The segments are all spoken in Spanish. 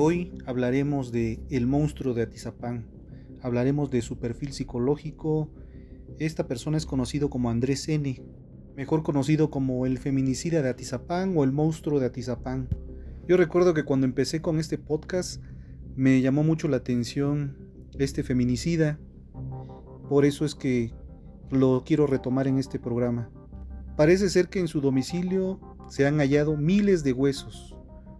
Hoy hablaremos de El monstruo de Atizapán. Hablaremos de su perfil psicológico. Esta persona es conocido como Andrés N., mejor conocido como el feminicida de Atizapán o el monstruo de Atizapán. Yo recuerdo que cuando empecé con este podcast me llamó mucho la atención este feminicida. Por eso es que lo quiero retomar en este programa. Parece ser que en su domicilio se han hallado miles de huesos,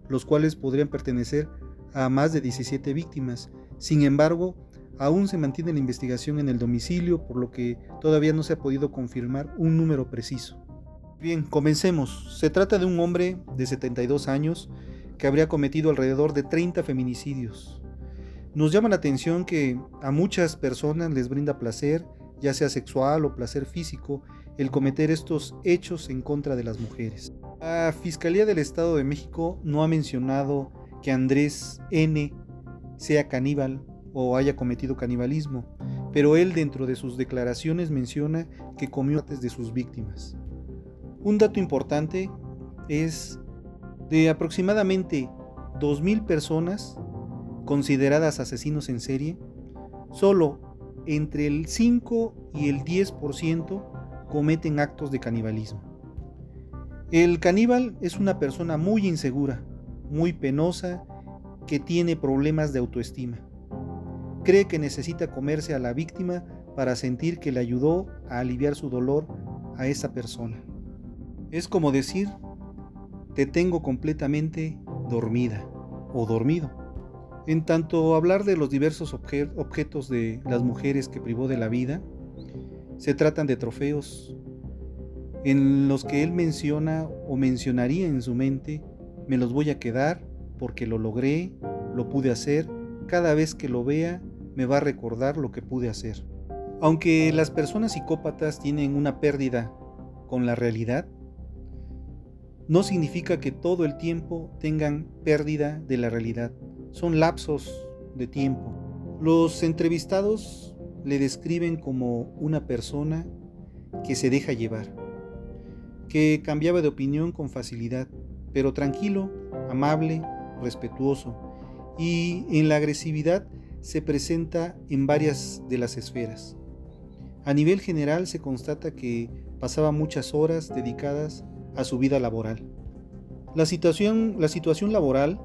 los cuales podrían pertenecer a más de 17 víctimas. Sin embargo, aún se mantiene la investigación en el domicilio, por lo que todavía no se ha podido confirmar un número preciso. Bien, comencemos. Se trata de un hombre de 72 años que habría cometido alrededor de 30 feminicidios. Nos llama la atención que a muchas personas les brinda placer, ya sea sexual o placer físico, el cometer estos hechos en contra de las mujeres. La Fiscalía del Estado de México no ha mencionado que Andrés N sea caníbal o haya cometido canibalismo, pero él dentro de sus declaraciones menciona que comió antes de sus víctimas. Un dato importante es de aproximadamente 2.000 personas consideradas asesinos en serie, solo entre el 5 y el 10% cometen actos de canibalismo. El caníbal es una persona muy insegura, muy penosa, que tiene problemas de autoestima. Cree que necesita comerse a la víctima para sentir que le ayudó a aliviar su dolor a esa persona. Es como decir, te tengo completamente dormida o dormido. En tanto hablar de los diversos objetos de las mujeres que privó de la vida, se tratan de trofeos, en los que él menciona o mencionaría en su mente, me los voy a quedar porque lo logré, lo pude hacer, cada vez que lo vea me va a recordar lo que pude hacer. Aunque las personas psicópatas tienen una pérdida con la realidad, no significa que todo el tiempo tengan pérdida de la realidad. Son lapsos de tiempo. Los entrevistados le describen como una persona que se deja llevar que cambiaba de opinión con facilidad, pero tranquilo, amable, respetuoso, y en la agresividad se presenta en varias de las esferas. A nivel general se constata que pasaba muchas horas dedicadas a su vida laboral. La situación, la situación laboral,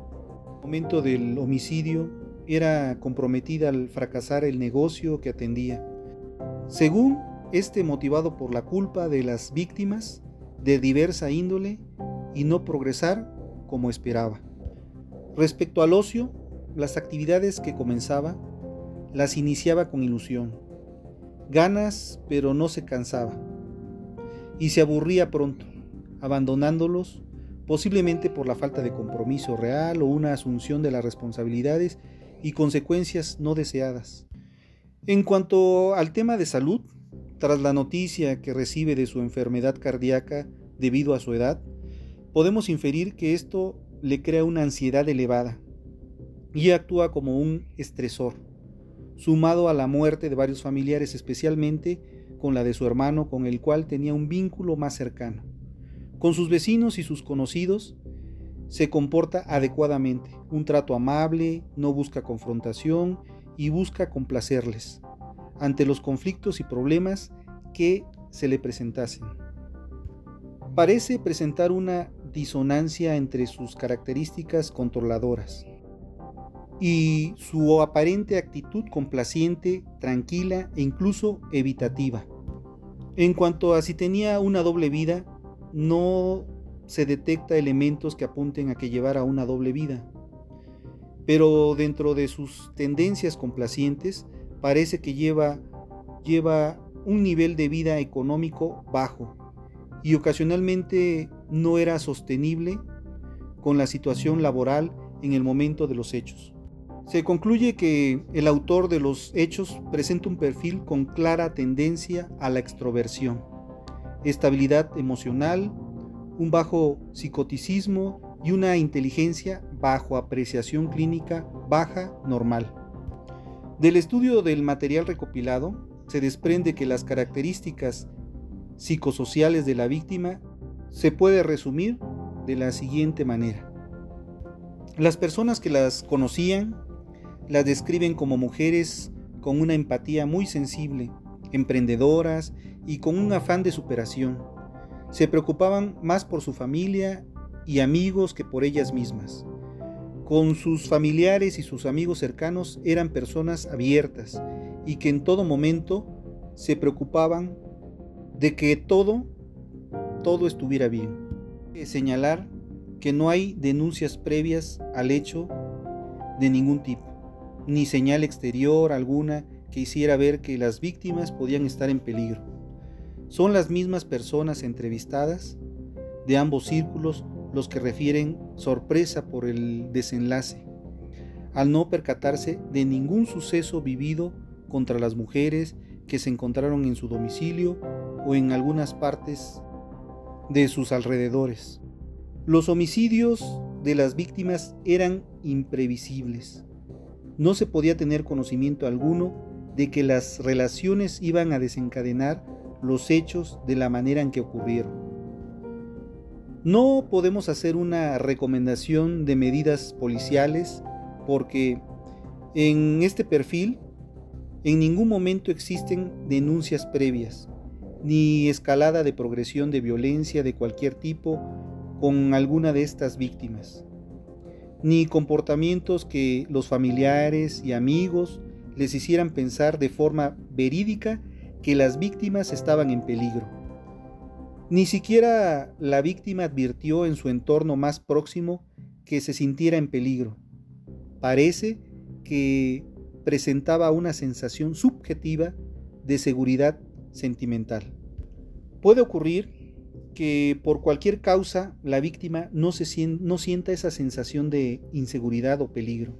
momento del homicidio, era comprometida al fracasar el negocio que atendía. Según este motivado por la culpa de las víctimas, de diversa índole y no progresar como esperaba. Respecto al ocio, las actividades que comenzaba las iniciaba con ilusión, ganas pero no se cansaba y se aburría pronto, abandonándolos posiblemente por la falta de compromiso real o una asunción de las responsabilidades y consecuencias no deseadas. En cuanto al tema de salud, tras la noticia que recibe de su enfermedad cardíaca debido a su edad, podemos inferir que esto le crea una ansiedad elevada y actúa como un estresor, sumado a la muerte de varios familiares, especialmente con la de su hermano con el cual tenía un vínculo más cercano. Con sus vecinos y sus conocidos se comporta adecuadamente, un trato amable, no busca confrontación y busca complacerles ante los conflictos y problemas que se le presentasen. Parece presentar una disonancia entre sus características controladoras, y su aparente actitud complaciente, tranquila e incluso evitativa. En cuanto a si tenía una doble vida, no se detecta elementos que apunten a que llevara una doble vida. Pero dentro de sus tendencias complacientes, parece que lleva, lleva un nivel de vida económico bajo y ocasionalmente no era sostenible con la situación laboral en el momento de los hechos. Se concluye que el autor de los hechos presenta un perfil con clara tendencia a la extroversión, estabilidad emocional, un bajo psicoticismo y una inteligencia bajo apreciación clínica baja normal. Del estudio del material recopilado se desprende que las características psicosociales de la víctima se puede resumir de la siguiente manera. Las personas que las conocían las describen como mujeres con una empatía muy sensible, emprendedoras y con un afán de superación. Se preocupaban más por su familia y amigos que por ellas mismas. Con sus familiares y sus amigos cercanos eran personas abiertas y que en todo momento se preocupaban de que todo, todo estuviera bien. Señalar que no hay denuncias previas al hecho de ningún tipo ni señal exterior alguna que hiciera ver que las víctimas podían estar en peligro. Son las mismas personas entrevistadas de ambos círculos los que refieren sorpresa por el desenlace, al no percatarse de ningún suceso vivido contra las mujeres que se encontraron en su domicilio o en algunas partes de sus alrededores. Los homicidios de las víctimas eran imprevisibles no se podía tener conocimiento alguno de que las relaciones iban a desencadenar los hechos de la manera en que ocurrieron. No podemos hacer una recomendación de medidas policiales porque en este perfil en ningún momento existen denuncias previas, ni escalada de progresión de violencia de cualquier tipo con alguna de estas víctimas ni comportamientos que los familiares y amigos les hicieran pensar de forma verídica que las víctimas estaban en peligro. Ni siquiera la víctima advirtió en su entorno más próximo que se sintiera en peligro. Parece que presentaba una sensación subjetiva de seguridad sentimental. Puede ocurrir que por cualquier causa la víctima no, se sienta esa sensación de inseguridad o peligro,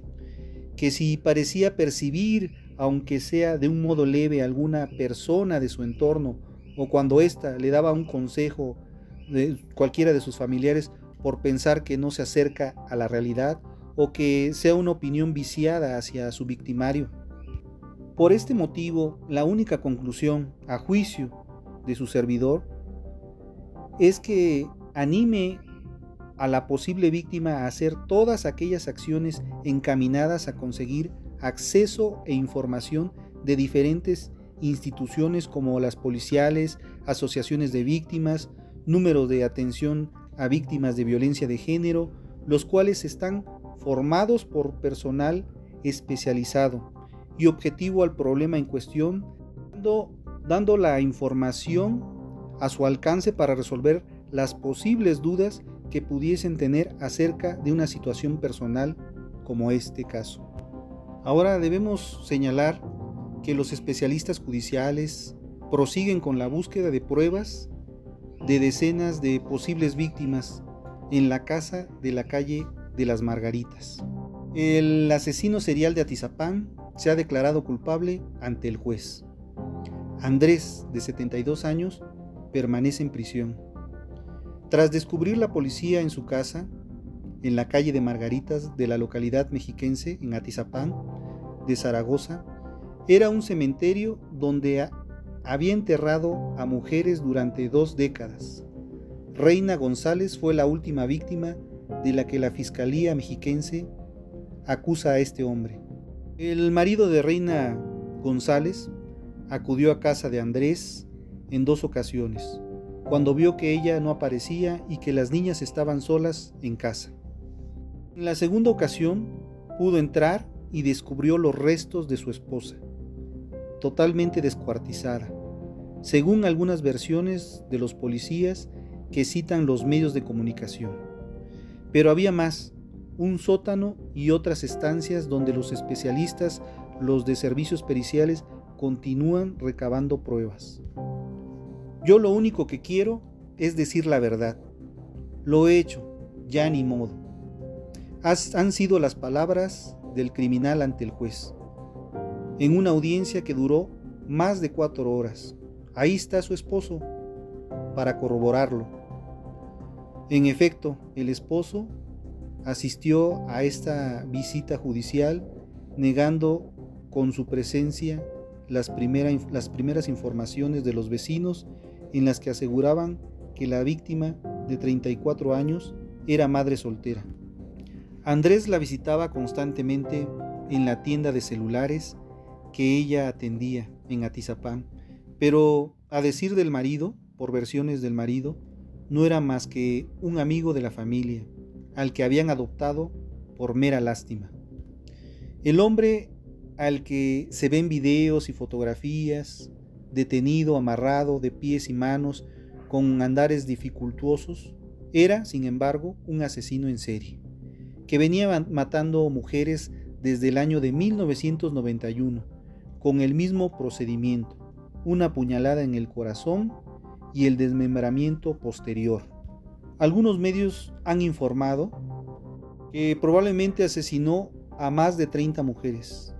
que si parecía percibir, aunque sea de un modo leve, alguna persona de su entorno, o cuando ésta le daba un consejo de cualquiera de sus familiares por pensar que no se acerca a la realidad, o que sea una opinión viciada hacia su victimario. Por este motivo, la única conclusión, a juicio de su servidor, es que anime a la posible víctima a hacer todas aquellas acciones encaminadas a conseguir acceso e información de diferentes instituciones como las policiales, asociaciones de víctimas, número de atención a víctimas de violencia de género, los cuales están formados por personal especializado y objetivo al problema en cuestión, dando, dando la información a su alcance para resolver las posibles dudas que pudiesen tener acerca de una situación personal como este caso. Ahora debemos señalar que los especialistas judiciales prosiguen con la búsqueda de pruebas de decenas de posibles víctimas en la casa de la calle de las Margaritas. El asesino serial de Atizapán se ha declarado culpable ante el juez. Andrés, de 72 años, permanece en prisión. Tras descubrir la policía en su casa, en la calle de Margaritas de la localidad mexiquense en Atizapán, de Zaragoza, era un cementerio donde había enterrado a mujeres durante dos décadas. Reina González fue la última víctima de la que la Fiscalía mexiquense acusa a este hombre. El marido de Reina González acudió a casa de Andrés en dos ocasiones, cuando vio que ella no aparecía y que las niñas estaban solas en casa. En la segunda ocasión, pudo entrar y descubrió los restos de su esposa, totalmente descuartizada, según algunas versiones de los policías que citan los medios de comunicación. Pero había más, un sótano y otras estancias donde los especialistas, los de servicios periciales, continúan recabando pruebas. Yo lo único que quiero es decir la verdad. Lo he hecho, ya ni modo. han sido las palabras del criminal ante el juez, en una audiencia que duró más de cuatro horas. Ahí está su esposo, para corroborarlo. En efecto, el esposo asistió a esta visita judicial negando con su presencia las, las primeras informaciones de los vecinos en las que aseguraban que la víctima de 34 años era madre soltera. Andrés la visitaba constantemente en la tienda de celulares que ella atendía en Atizapán, pero a decir del marido, por versiones del marido, no era más que un amigo de la familia, al que habían adoptado por mera lástima. El hombre al que se ven videos y fotografías, detenido, amarrado de pies y manos, con andares dificultuosos, era, sin embargo, un asesino en serie, que venía matando mujeres desde el año de 1991, con el mismo procedimiento, una puñalada en el corazón y el desmembramiento posterior. Algunos medios han informado que probablemente asesinó a más de 30 mujeres,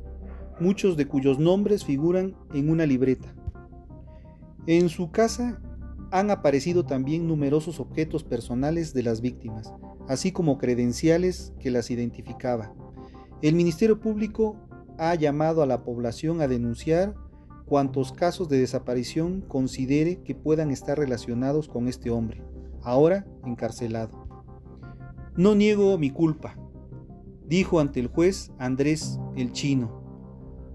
muchos de cuyos nombres figuran en una libreta. En su casa han aparecido también numerosos objetos personales de las víctimas, así como credenciales que las identificaba. El Ministerio Público ha llamado a la población a denunciar cuantos casos de desaparición considere que puedan estar relacionados con este hombre, ahora encarcelado. No niego mi culpa, dijo ante el juez Andrés el Chino,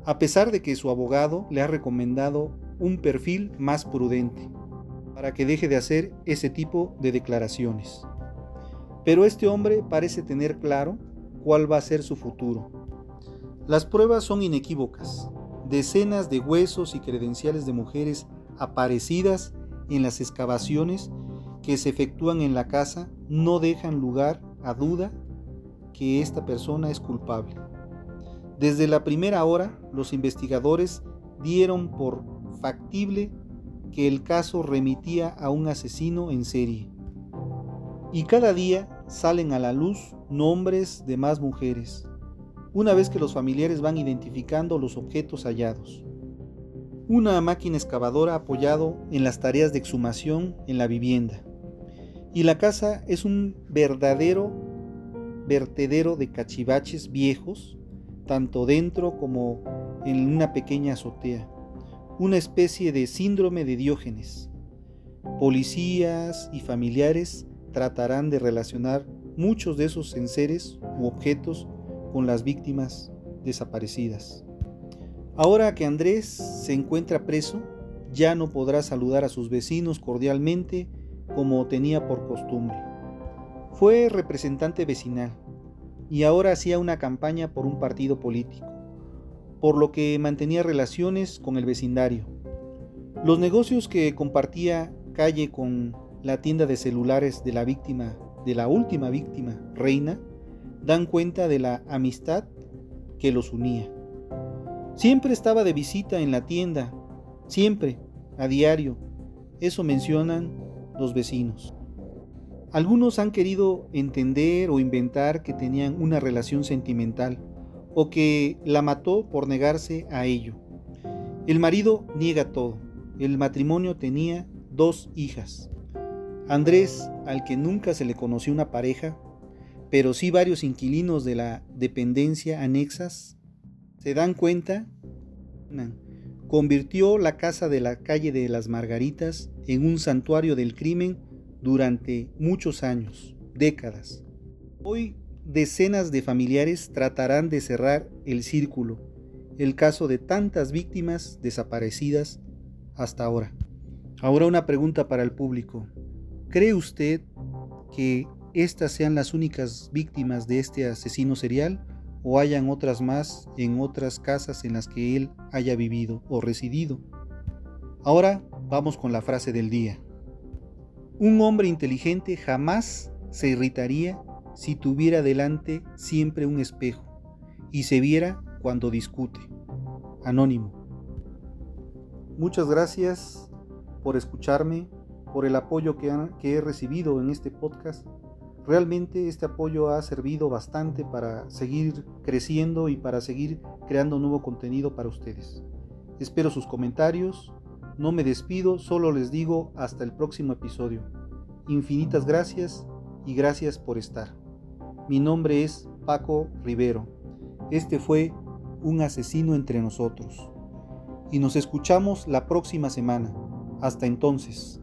a pesar de que su abogado le ha recomendado un perfil más prudente para que deje de hacer ese tipo de declaraciones. Pero este hombre parece tener claro cuál va a ser su futuro. Las pruebas son inequívocas. Decenas de huesos y credenciales de mujeres aparecidas en las excavaciones que se efectúan en la casa no dejan lugar a duda que esta persona es culpable. Desde la primera hora, los investigadores dieron por factible que el caso remitía a un asesino en serie. Y cada día salen a la luz nombres de más mujeres, una vez que los familiares van identificando los objetos hallados. Una máquina excavadora apoyado en las tareas de exhumación en la vivienda. Y la casa es un verdadero vertedero de cachivaches viejos, tanto dentro como en una pequeña azotea una especie de síndrome de Diógenes. Policías y familiares tratarán de relacionar muchos de esos enseres u objetos con las víctimas desaparecidas. Ahora que Andrés se encuentra preso, ya no podrá saludar a sus vecinos cordialmente como tenía por costumbre. Fue representante vecinal y ahora hacía una campaña por un partido político por lo que mantenía relaciones con el vecindario. Los negocios que compartía calle con la tienda de celulares de la víctima, de la última víctima, Reina, dan cuenta de la amistad que los unía. Siempre estaba de visita en la tienda, siempre, a diario. Eso mencionan los vecinos. Algunos han querido entender o inventar que tenían una relación sentimental, o que la mató por negarse a ello. El marido niega todo. El matrimonio tenía dos hijas. Andrés, al que nunca se le conoció una pareja, pero sí varios inquilinos de la dependencia anexas, se dan cuenta, convirtió la casa de la calle de las Margaritas en un santuario del crimen durante muchos años, décadas. Hoy decenas de familiares tratarán de cerrar el círculo, el caso de tantas víctimas desaparecidas hasta ahora. Ahora una pregunta para el público. ¿Cree usted que estas sean las únicas víctimas de este asesino serial o hayan otras más en otras casas en las que él haya vivido o residido. Ahora vamos con la frase del día. Un hombre inteligente jamás se irritaría si tuviera delante siempre un espejo y se viera cuando discute. Anónimo. Muchas gracias por escucharme, por el apoyo que, he recibido en este podcast. Realmente este apoyo ha servido bastante para seguir creciendo y para seguir creando nuevo contenido para ustedes. Espero sus comentarios. No me despido, solo les digo hasta el próximo episodio. Infinitas gracias y gracias por estar. Mi nombre es Paco Rivero. Este fue Un asesino entre nosotros. Y nos escuchamos la próxima semana. Hasta entonces.